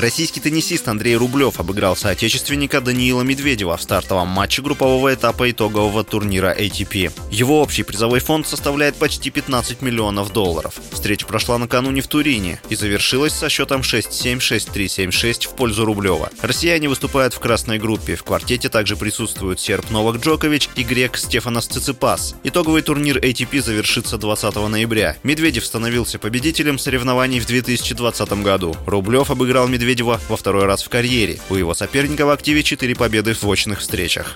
Российский теннисист Андрей Рублев обыграл соотечественника Даниила Медведева в стартовом матче группового этапа итогового турнира ATP. Его общий призовой фонд составляет почти 15 миллионов долларов. Встреча прошла накануне в Турине и завершилась со счетом 6-7, 6-3, 7-6 в пользу Рублева. Россияне выступают в красной группе. В квартете также присутствуют серб Новак Джокович и грек Стефанос Циципас. Итоговый турнир ATP завершится 20 ноября. Медведев становился победителем соревнований в 2020 году. Рублев обыграл Медведева Медведева во второй раз в карьере. У его соперника в активе 4 победы в очных встречах.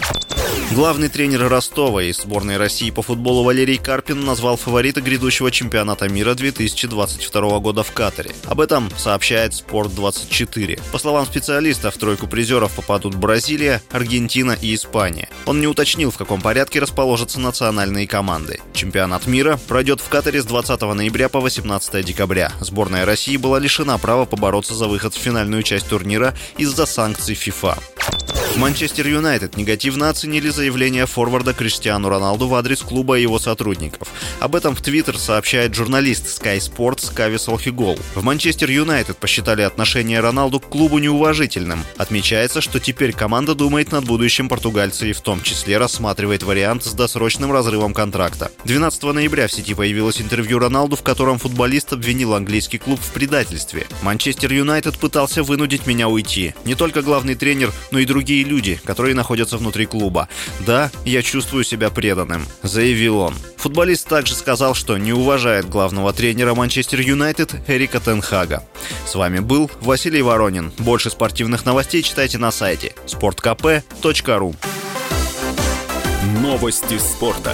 Главный тренер Ростова из сборной России по футболу Валерий Карпин назвал фаворита грядущего чемпионата мира 2022 года в Катаре. Об этом сообщает Спорт24. По словам специалиста, в тройку призеров попадут Бразилия, Аргентина и Испания. Он не уточнил, в каком порядке расположатся национальные команды. Чемпионат мира пройдет в Катаре с 20 ноября по 18 декабря. Сборная России была лишена права побороться за выход в финальную часть турнира из-за санкций ФИФА. Манчестер Юнайтед негативно оценили заявление форварда Криштиану Роналду в адрес клуба и его сотрудников. Об этом в Твиттер сообщает журналист Sky Sports Кавис Алхигол. В Манчестер Юнайтед посчитали отношение Роналду к клубу неуважительным. Отмечается, что теперь команда думает над будущим португальца и в том числе рассматривает вариант с досрочным разрывом контракта. 12 ноября в сети появилось интервью Роналду, в котором футболист обвинил английский клуб в предательстве. Манчестер Юнайтед пытался вынудить меня уйти. Не только главный тренер, но и другие другие люди, которые находятся внутри клуба. Да, я чувствую себя преданным, заявил он. Футболист также сказал, что не уважает главного тренера Манчестер Юнайтед Эрика Тенхага. С вами был Василий Воронин. Больше спортивных новостей читайте на сайте sportkp.ru Новости спорта.